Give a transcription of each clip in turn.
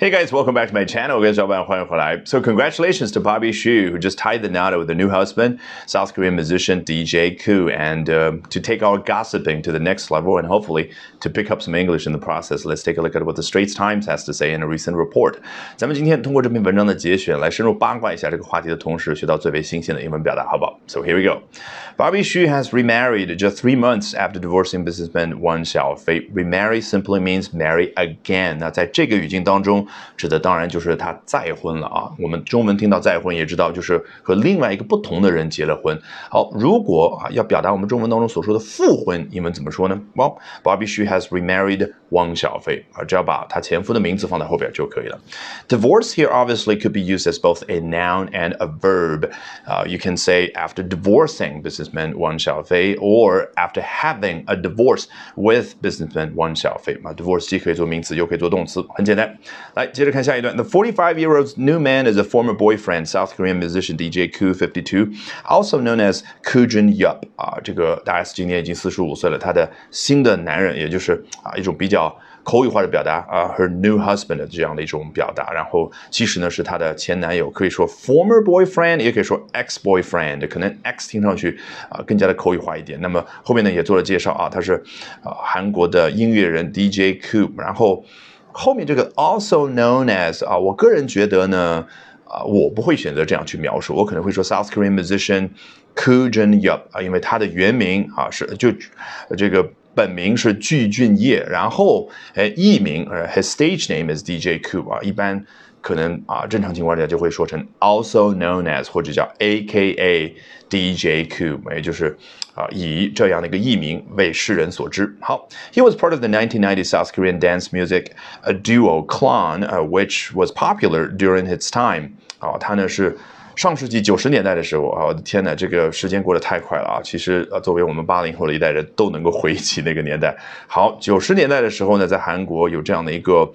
Hey guys, welcome back to my channel. 各位小伙伴，欢迎回来。So congratulations to Bobby Xu, who just tied the knot with a new husband, South Korean musician DJ Koo, and uh, to take our gossiping to the next level and hopefully to pick up some English in the process. Let's take a look at what the Straits Times has to say in a recent report. 咱们今天通过这篇文章的节选来深入八卦一下这个话题的同时，学到最为新鲜的英文表达，好不好？So here we go. Bobby Xu has remarried just three months after divorcing businessman Wang Xiaofei. Remarry simply means marry again. 那在这个语境当中。 指的当然就是他再婚了啊。我们中文听到再婚也知道，就是和另外一个不同的人结了婚。好，如果啊要表达我们中文当中所说的复婚，英文怎么说呢？Well, Bobby Xu has remarried Wang Xiaofei 啊，只要把他前夫的名字放在后边就可以了。Divorce here obviously could be used as both a noun and a verb. Uh, you can say after divorcing businessman Wang Xiaofei or after having a divorce with businessman Wang Xiaofei 啊，divorce 既可以做名词，又可以做动词，很简单。来，接着看下一段。The 45-year-old's new man is a former boyfriend, South Korean musician DJ Koo, 52, also known as Koo Jun Yup. 啊，这个大 S 今年已经四十五岁了，他的新的男人，也就是啊一种比较 口语化的表达啊，her new husband 的这样的一种表达。然后其实呢是她的前男友，可以说 former boyfriend，也可以说 ex boyfriend，可能 ex 听上去啊更加的口语化一点。那么后面呢也做了介绍啊，他是啊韩国的音乐人 DJ Cube，然后。后面这个 also known as 啊，我个人觉得呢，啊，我不会选择这样去描述，我可能会说 South Korean musician Koo Jun Yup 啊，因为他的原名啊是就这个本名是具俊晔，然后哎艺名呃 his stage name is DJ Koo 啊，一般。可能啊，正常情况下就会说成 also known as 或者叫 A.K.A. DJ Koo，也就是啊以这样的一个艺名为世人所知。好，He was part of the 1990 South Korean dance music a duo Clan, uh, which was popular during its time。啊，他呢是 上世纪九十年代的时候啊，我的天呐，这个时间过得太快了啊！其实啊，作为我们八零后的一代人都能够回忆起那个年代。好，九十年代的时候呢，在韩国有这样的一个。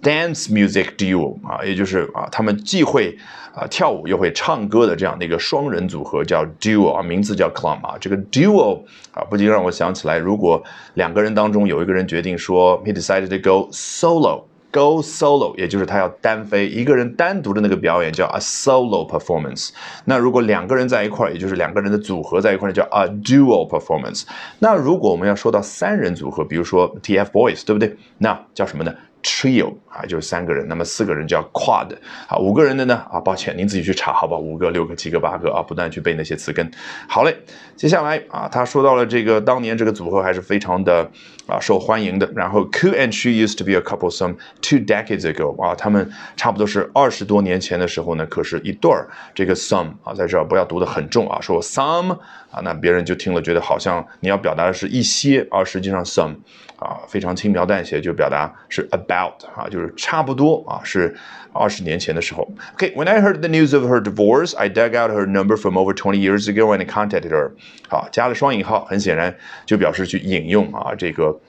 Dance music duo 啊，也就是啊，他们既会啊跳舞又会唱歌的这样的一个双人组合，叫 duo 啊，名字叫 Clum 啊。这个 duo 啊，不禁让我想起来，如果两个人当中有一个人决定说，he decided to go solo Go solo，也就是他要单飞，一个人单独的那个表演叫 a solo performance。那如果两个人在一块儿，也就是两个人的组合在一块儿，叫 a duo performance。那如果我们要说到三人组合，比如说 TFBOYS，对不对？那叫什么呢？Trio 啊，就是三个人，那么四个人叫 Quad 啊，五个人的呢啊，抱歉，您自己去查好吧，五个、六个、七个、八个啊，不断去背那些词根。好嘞，接下来啊，他说到了这个当年这个组合还是非常的啊受欢迎的。然后 Koo and She used to be a couple some two decades ago 啊，他们差不多是二十多年前的时候呢，可是一对儿。这个 some 啊，在这儿不要读得很重啊，说 some 啊，那别人就听了觉得好像你要表达的是一些，而实际上 some 啊非常轻描淡写就表达是 a about 啊，就是差不多啊，是二十年前的时候。Okay, when I heard the news of her divorce, I dug out her number from over 20 years ago and contacted her。好，加了双引号，很显然就表示去引用啊这个。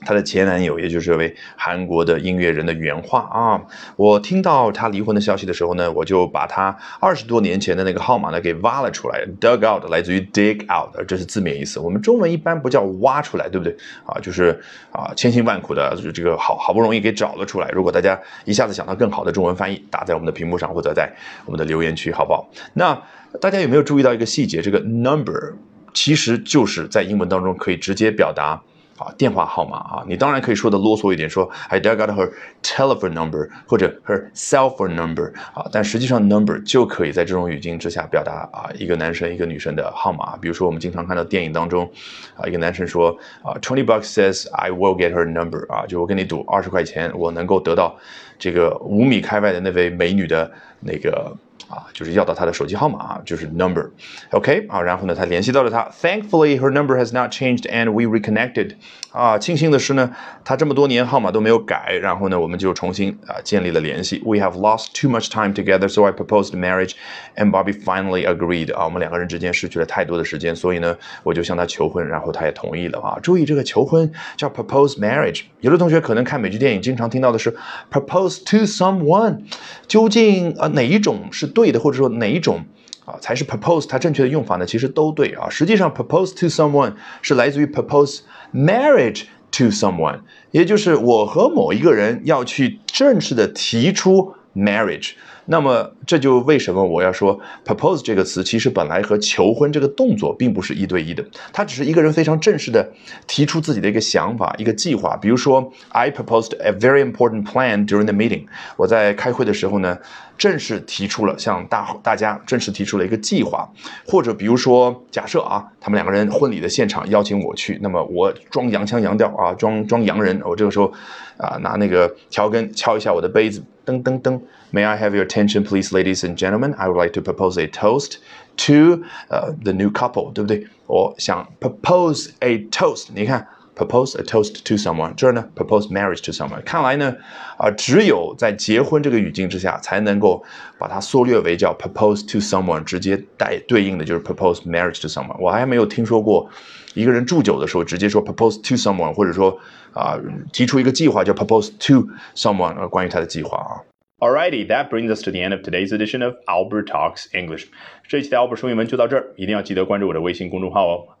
她的前男友，也就是这位韩国的音乐人的原话啊。我听到她离婚的消息的时候呢，我就把她二十多年前的那个号码呢给挖了出来。Dug out 来自于 dig out，这是字面意思。我们中文一般不叫挖出来，对不对啊？就是啊，千辛万苦的就这个好好不容易给找了出来。如果大家一下子想到更好的中文翻译，打在我们的屏幕上或者在我们的留言区，好不好？那大家有没有注意到一个细节？这个 number 其实就是在英文当中可以直接表达。啊，电话号码啊，你当然可以说的啰嗦一点，说 I dug out her telephone number 或者 her cell phone number 啊，但实际上 number 就可以在这种语境之下表达啊一个男生一个女生的号码。比如说我们经常看到电影当中啊，一个男生说啊，twenty bucks says I will get her number 啊，就我跟你赌二十块钱，我能够得到这个五米开外的那位美女的那个。啊，就是要到他的手机号码啊，就是 number，OK 啊，然后呢，他联系到了他。Thankfully, her number has not changed and we reconnected。啊，庆幸的是呢，他这么多年号码都没有改，然后呢，我们就重新啊建立了联系。We have lost too much time together, so I proposed marriage, and Bobby finally agreed。啊，我们两个人之间失去了太多的时间，所以呢，我就向她求婚，然后她也同意了啊。注意这个求婚叫 propose marriage。有的同学可能看美剧电影经常听到的是 propose to someone，究竟啊哪一种是？对的，或者说哪一种啊才是 propose 它正确的用法呢？其实都对啊。实际上，propose to someone 是来自于 propose marriage to someone，也就是我和某一个人要去正式的提出 marriage。那么这就为什么我要说 propose 这个词，其实本来和求婚这个动作并不是一对一的，它只是一个人非常正式的提出自己的一个想法、一个计划。比如说，I proposed a very important plan during the meeting。我在开会的时候呢，正式提出了向大大家正式提出了一个计划。或者比如说，假设啊，他们两个人婚礼的现场邀请我去，那么我装洋腔洋调啊，装装洋人，我这个时候啊拿那个调羹敲一下我的杯子。噔噔噔，May I have your attention, please, ladies and gentlemen? I would like to propose a toast to 呃 the new couple，对不对？我想 propose a toast，你看 propose a toast to someone，这儿呢 propose marriage to someone。看来呢，啊，只有在结婚这个语境之下，才能够把它缩略为叫 propose to someone，直接带对应的就是 propose marriage to someone。我还没有听说过一个人祝酒的时候直接说 propose to someone，或者说啊提出一个计划叫 propose to someone，呃，关于他的计划啊。Alrighty, that brings us to the end of today's edition of Albert Talks English. 这一期的 Albert 说英文就到这儿，一定要记得关注我的微信公众号哦